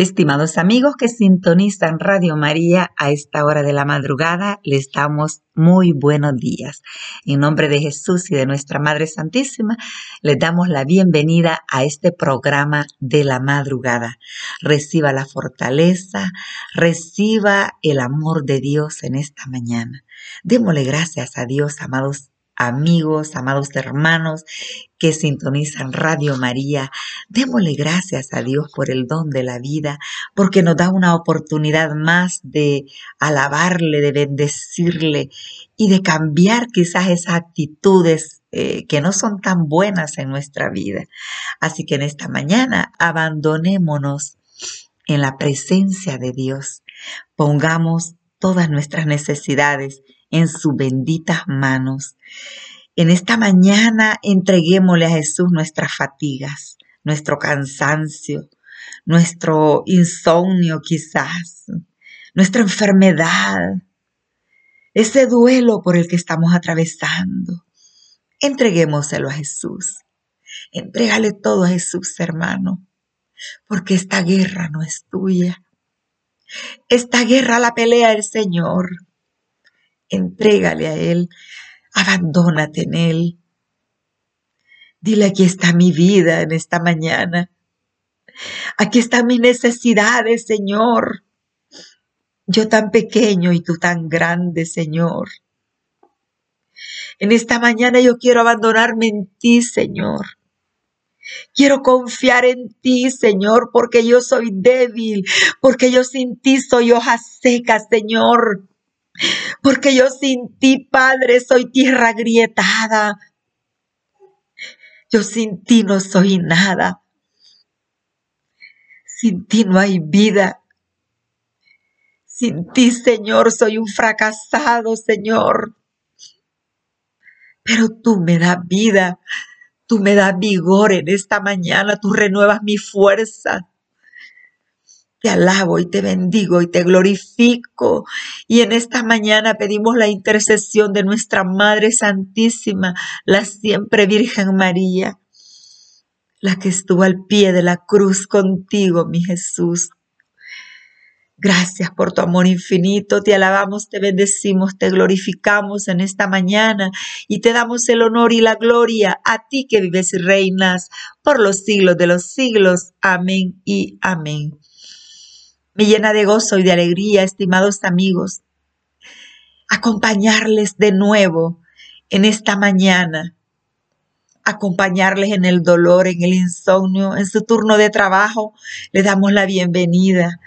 Estimados amigos que sintonizan Radio María a esta hora de la madrugada, les damos muy buenos días. En nombre de Jesús y de nuestra Madre Santísima, les damos la bienvenida a este programa de la madrugada. Reciba la fortaleza, reciba el amor de Dios en esta mañana. Démosle gracias a Dios, amados amigos, amados hermanos que sintonizan Radio María. Démosle gracias a Dios por el don de la vida, porque nos da una oportunidad más de alabarle, de bendecirle y de cambiar quizás esas actitudes eh, que no son tan buenas en nuestra vida. Así que en esta mañana abandonémonos en la presencia de Dios. Pongamos todas nuestras necesidades en sus benditas manos. En esta mañana entreguémosle a Jesús nuestras fatigas, nuestro cansancio, nuestro insomnio quizás, nuestra enfermedad, ese duelo por el que estamos atravesando. Entreguémoselo a Jesús. Entrégale todo a Jesús, hermano, porque esta guerra no es tuya. Esta guerra la pelea el Señor entrégale a Él, abandónate en Él. Dile, aquí está mi vida en esta mañana. Aquí están mis necesidades, Señor. Yo tan pequeño y tú tan grande, Señor. En esta mañana yo quiero abandonarme en ti, Señor. Quiero confiar en ti, Señor, porque yo soy débil, porque yo sin ti soy hoja seca, Señor porque yo sin ti, Padre, soy tierra agrietada. Yo sin ti no soy nada. Sin ti no hay vida. Sin ti, Señor, soy un fracasado, Señor. Pero tú me das vida, tú me das vigor en esta mañana, tú renuevas mi fuerza. Te alabo y te bendigo y te glorifico. Y en esta mañana pedimos la intercesión de nuestra Madre Santísima, la siempre Virgen María, la que estuvo al pie de la cruz contigo, mi Jesús. Gracias por tu amor infinito, te alabamos, te bendecimos, te glorificamos en esta mañana y te damos el honor y la gloria a ti que vives y reinas por los siglos de los siglos. Amén y amén. Me llena de gozo y de alegría, estimados amigos, acompañarles de nuevo en esta mañana, acompañarles en el dolor, en el insomnio, en su turno de trabajo. Le damos la bienvenida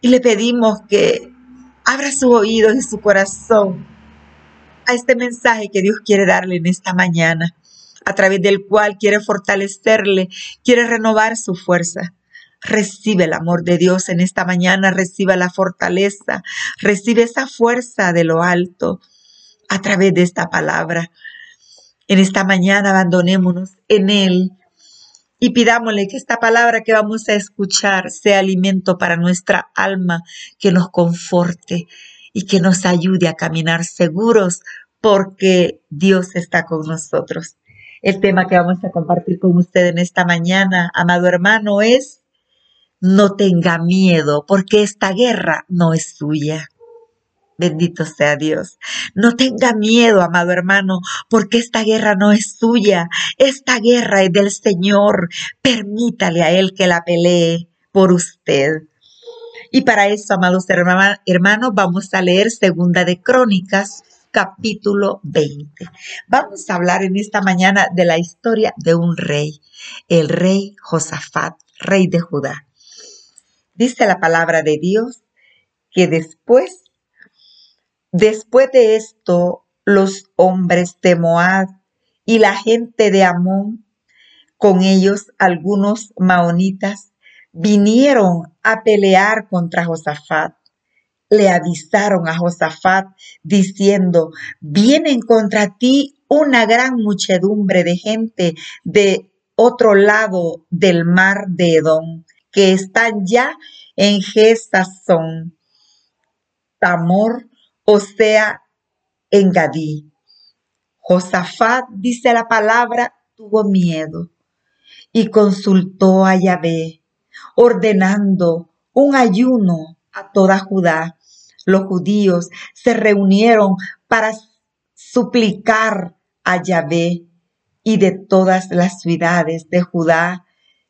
y le pedimos que abra sus oídos y su corazón a este mensaje que Dios quiere darle en esta mañana, a través del cual quiere fortalecerle, quiere renovar su fuerza. Recibe el amor de Dios en esta mañana, recibe la fortaleza, recibe esa fuerza de lo alto a través de esta palabra. En esta mañana abandonémonos en Él y pidámosle que esta palabra que vamos a escuchar sea alimento para nuestra alma, que nos conforte y que nos ayude a caminar seguros porque Dios está con nosotros. El tema que vamos a compartir con usted en esta mañana, amado hermano, es no tenga miedo, porque esta guerra no es suya. Bendito sea Dios. No tenga miedo, amado hermano, porque esta guerra no es suya. Esta guerra es del Señor. Permítale a Él que la pelee por usted. Y para eso, amados hermanos, vamos a leer Segunda de Crónicas, capítulo 20. Vamos a hablar en esta mañana de la historia de un rey, el rey Josafat, rey de Judá. Dice la palabra de Dios que después, después de esto, los hombres de Moab y la gente de Amón, con ellos algunos maonitas, vinieron a pelear contra Josafat. Le avisaron a Josafat diciendo, vienen contra ti una gran muchedumbre de gente de otro lado del mar de Edom que están ya en Gesazón, Tamor, o sea, en Gadí. Josafat, dice la palabra, tuvo miedo y consultó a Yahvé, ordenando un ayuno a toda Judá. Los judíos se reunieron para suplicar a Yahvé y de todas las ciudades de Judá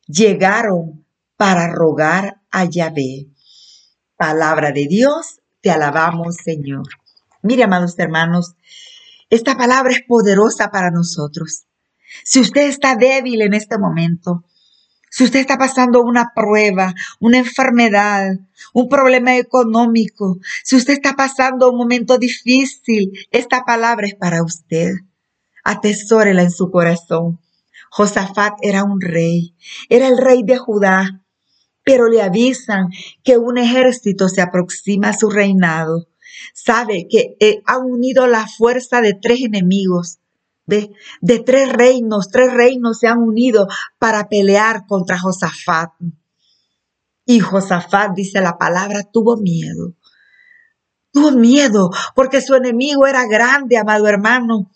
llegaron para rogar a Yahvé. Palabra de Dios, te alabamos Señor. Mire, amados hermanos, esta palabra es poderosa para nosotros. Si usted está débil en este momento, si usted está pasando una prueba, una enfermedad, un problema económico, si usted está pasando un momento difícil, esta palabra es para usted. Atesórela en su corazón. Josafat era un rey, era el rey de Judá, pero le avisan que un ejército se aproxima a su reinado. Sabe que eh, ha unido la fuerza de tres enemigos de, de tres reinos, tres reinos se han unido para pelear contra Josafat. Y Josafat, dice la palabra, tuvo miedo. Tuvo miedo porque su enemigo era grande, amado hermano.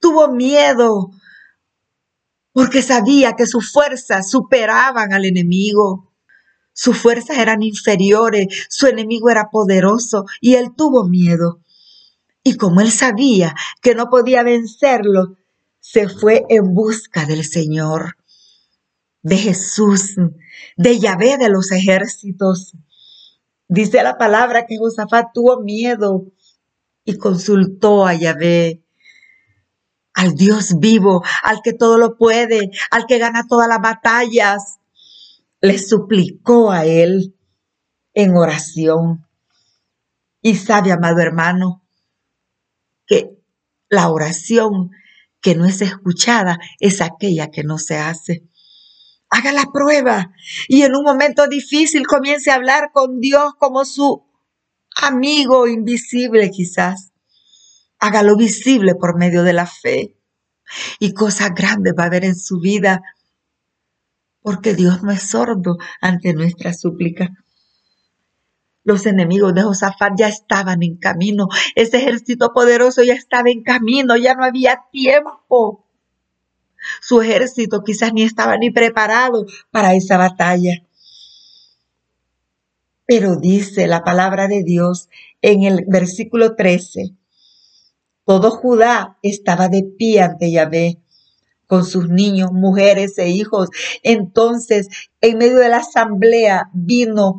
Tuvo miedo porque sabía que sus fuerzas superaban al enemigo. Sus fuerzas eran inferiores, su enemigo era poderoso y él tuvo miedo. Y como él sabía que no podía vencerlo, se fue en busca del Señor, de Jesús, de Yahvé de los ejércitos. Dice la palabra que Josafat tuvo miedo y consultó a Yahvé, al Dios vivo, al que todo lo puede, al que gana todas las batallas. Le suplicó a él en oración. Y sabe, amado hermano, que la oración que no es escuchada es aquella que no se hace. Haga la prueba y en un momento difícil comience a hablar con Dios como su amigo invisible quizás. Hágalo visible por medio de la fe y cosas grandes va a haber en su vida porque Dios no es sordo ante nuestra súplica. Los enemigos de Josafat ya estaban en camino. Ese ejército poderoso ya estaba en camino, ya no había tiempo. Su ejército quizás ni estaba ni preparado para esa batalla. Pero dice la palabra de Dios en el versículo 13, todo Judá estaba de pie ante Yahvé con sus niños, mujeres e hijos. Entonces, en medio de la asamblea vino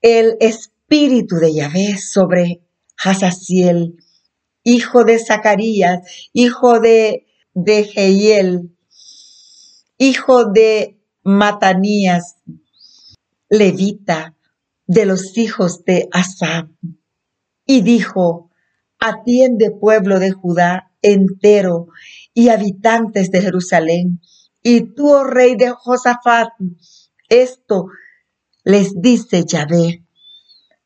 el espíritu de Yahvé sobre Hazaziel, hijo de Zacarías, hijo de, de hijo de Matanías, levita, de los hijos de Asab. Y dijo, atiende pueblo de Judá entero y habitantes de Jerusalén. Y tú, oh rey de Josafat, esto les dice Yahvé.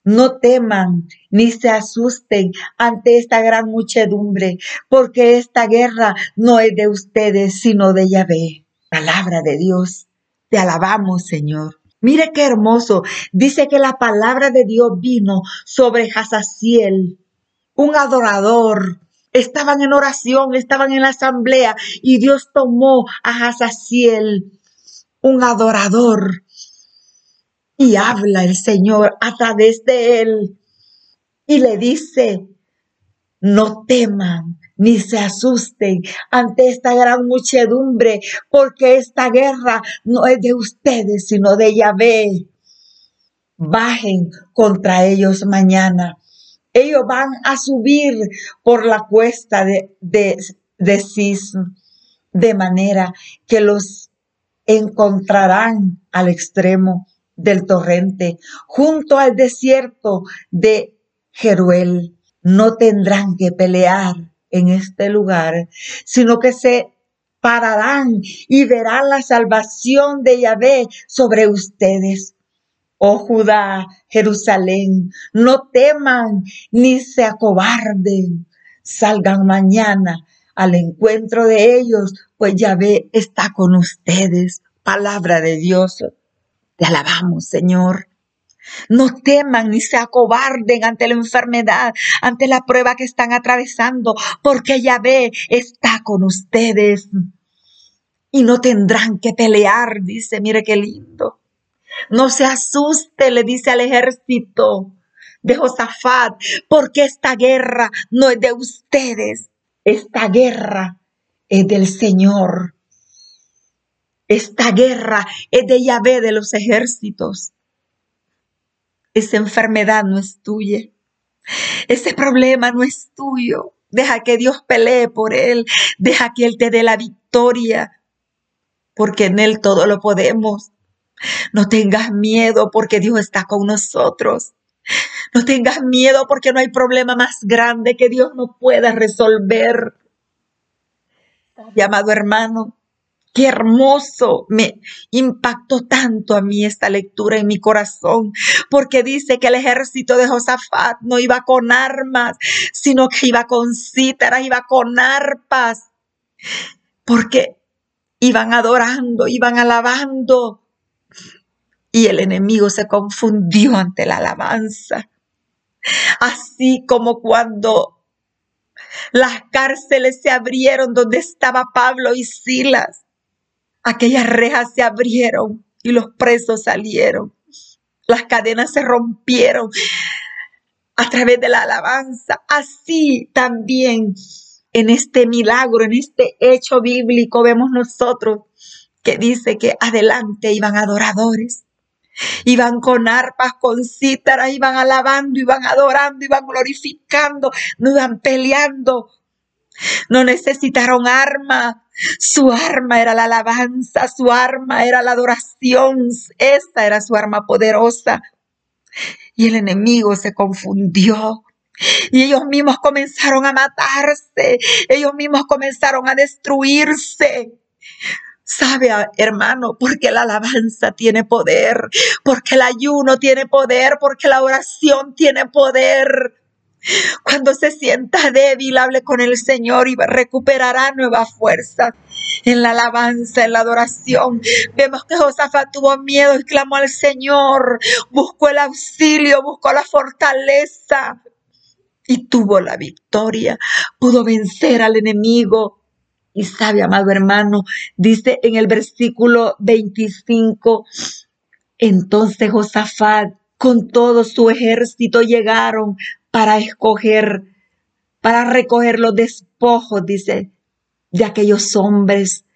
No teman ni se asusten ante esta gran muchedumbre, porque esta guerra no es de ustedes, sino de Yahvé. Palabra de Dios. Te alabamos, Señor. Mire qué hermoso. Dice que la palabra de Dios vino sobre Hazaziel, un adorador. Estaban en oración, estaban en la asamblea y Dios tomó a Hazaziel, un adorador, y habla el Señor a través de él y le dice, no teman ni se asusten ante esta gran muchedumbre, porque esta guerra no es de ustedes, sino de Yahvé. Bajen contra ellos mañana. Ellos van a subir por la cuesta de, de, de Cis, de manera que los encontrarán al extremo del torrente, junto al desierto de Jeruel. No tendrán que pelear en este lugar, sino que se pararán y verán la salvación de Yahvé sobre ustedes. Oh Judá, Jerusalén, no teman ni se acobarden. Salgan mañana al encuentro de ellos, pues Yahvé está con ustedes. Palabra de Dios. Te alabamos, Señor. No teman ni se acobarden ante la enfermedad, ante la prueba que están atravesando, porque Yahvé está con ustedes. Y no tendrán que pelear, dice, mire qué lindo. No se asuste, le dice al ejército de Josafat, porque esta guerra no es de ustedes, esta guerra es del Señor. Esta guerra es de Yahvé de los ejércitos. Esa enfermedad no es tuya. Ese problema no es tuyo. Deja que Dios pelee por él. Deja que Él te dé la victoria. Porque en Él todo lo podemos. No tengas miedo porque Dios está con nosotros. No tengas miedo porque no hay problema más grande que Dios no pueda resolver. Llamado hermano, Qué hermoso, me impactó tanto a mí esta lectura en mi corazón, porque dice que el ejército de Josafat no iba con armas, sino que iba con cítaras, iba con arpas, porque iban adorando, iban alabando, y el enemigo se confundió ante la alabanza. Así como cuando las cárceles se abrieron donde estaba Pablo y Silas aquellas rejas se abrieron y los presos salieron. Las cadenas se rompieron a través de la alabanza. Así también en este milagro, en este hecho bíblico, vemos nosotros que dice que adelante iban adoradores. Iban con arpas, con cítaras, iban alabando, iban adorando, iban glorificando, no iban peleando. No necesitaron armas, su arma era la alabanza, su arma era la adoración, esta era su arma poderosa. Y el enemigo se confundió. Y ellos mismos comenzaron a matarse, ellos mismos comenzaron a destruirse. Sabe, hermano, porque la alabanza tiene poder, porque el ayuno tiene poder, porque la oración tiene poder. Cuando se sienta débil, hable con el Señor y recuperará nueva fuerza en la alabanza, en la adoración. Vemos que Josafat tuvo miedo y clamó al Señor, buscó el auxilio, buscó la fortaleza y tuvo la victoria. Pudo vencer al enemigo. Y sabe, amado hermano, dice en el versículo 25, entonces Josafat con todo su ejército llegaron para escoger, para recoger los despojos, dice, de aquellos hombres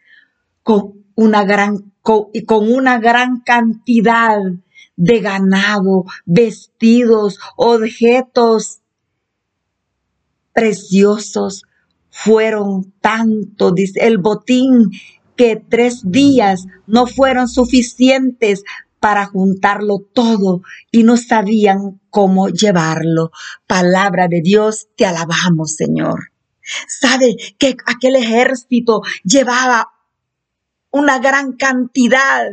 con una gran, con, con una gran cantidad de ganado, vestidos, objetos preciosos. Fueron tanto, dice el botín, que tres días no fueron suficientes para juntarlo todo y no sabían cómo llevarlo. Palabra de Dios, te alabamos, Señor. Sabe que aquel ejército llevaba una gran cantidad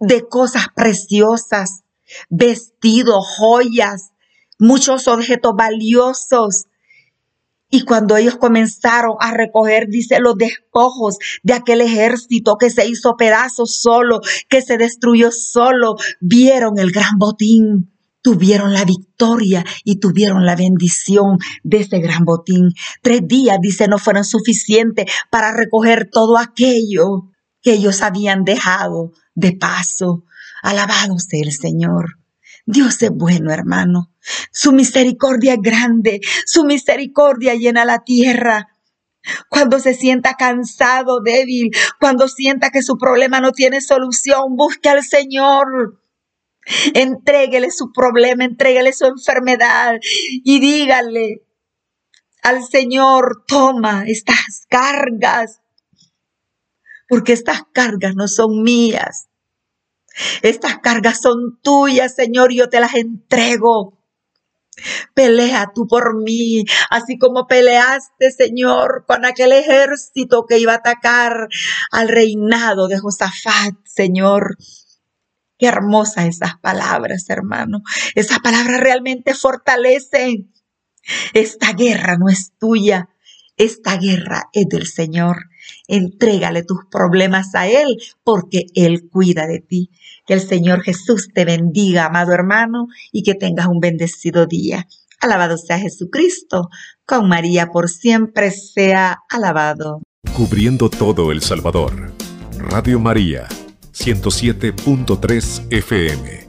de cosas preciosas, vestidos, joyas, muchos objetos valiosos y cuando ellos comenzaron a recoger, dice, los despojos de aquel ejército que se hizo pedazos solo, que se destruyó solo, vieron el gran botín, tuvieron la victoria y tuvieron la bendición de ese gran botín. Tres días, dice, no fueron suficientes para recoger todo aquello que ellos habían dejado de paso. Alabado sea el Señor. Dios es bueno, hermano. Su misericordia es grande, su misericordia llena la tierra. Cuando se sienta cansado, débil, cuando sienta que su problema no tiene solución, busque al Señor. Entréguele su problema, entréguele su enfermedad y dígale al Señor, toma estas cargas, porque estas cargas no son mías. Estas cargas son tuyas, Señor, yo te las entrego. Pelea tú por mí, así como peleaste, Señor, con aquel ejército que iba a atacar al reinado de Josafat, Señor. Qué hermosas esas palabras, hermano. Esas palabras realmente fortalecen. Esta guerra no es tuya, Esta guerra es del Señor. Entrégale tus problemas a Él porque Él cuida de ti. Que el Señor Jesús te bendiga, amado hermano, y que tengas un bendecido día. Alabado sea Jesucristo. Con María por siempre sea alabado. Cubriendo todo El Salvador. Radio María, 107.3 FM.